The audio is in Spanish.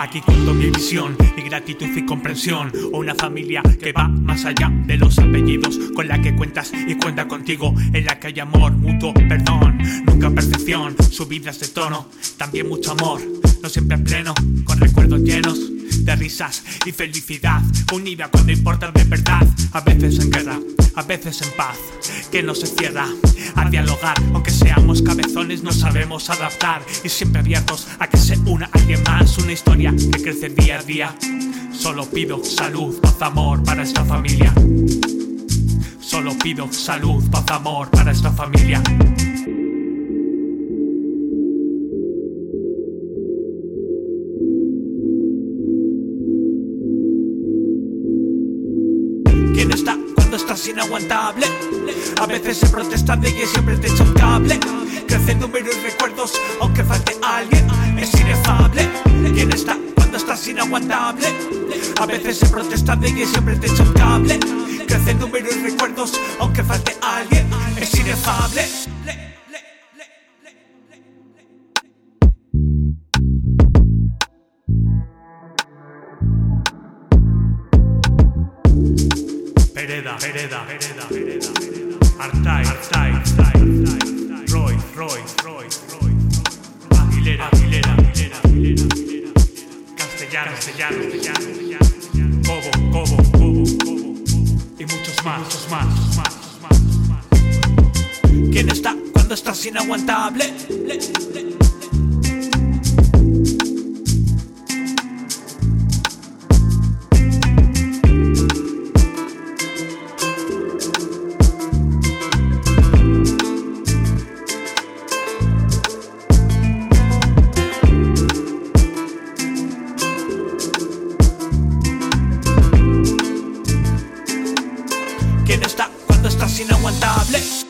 Aquí cuento mi visión, mi gratitud y comprensión. Una familia que va más allá de los apellidos, con la que cuentas y cuenta contigo, en la que hay amor, mutuo perdón, nunca percepción, subidas de tono, también mucho amor, no siempre en pleno, con recuerdos llenos de risas y felicidad, unida cuando importa de verdad, a veces en guerra, a veces en paz, que no se cierra. A dialogar, aunque seamos cabezones no sabemos adaptar y siempre abiertos a que se una alguien más, una historia que crece día a día. Solo pido salud, paz, amor para esta familia. Solo pido salud, paz, amor para esta familia. ¿Quién está cuando estás inaguantable? A veces se protesta de que siempre te echa un cable. Crece el número y recuerdos, aunque falte alguien, inaguantable? A veces se protesta de que siempre te echa un cable. Crece el número y recuerdos, aunque falte alguien, es inefable. Pereda, Pereda, Pereda, Pereda, Artai, Artai, Castellano, Castellano, Cobo, Cobo, Cobo, Cobo, y muchos más, muchos más. ¿Quién está cuando estás inaguantable? ¿Quién está cuando estás inaguantable?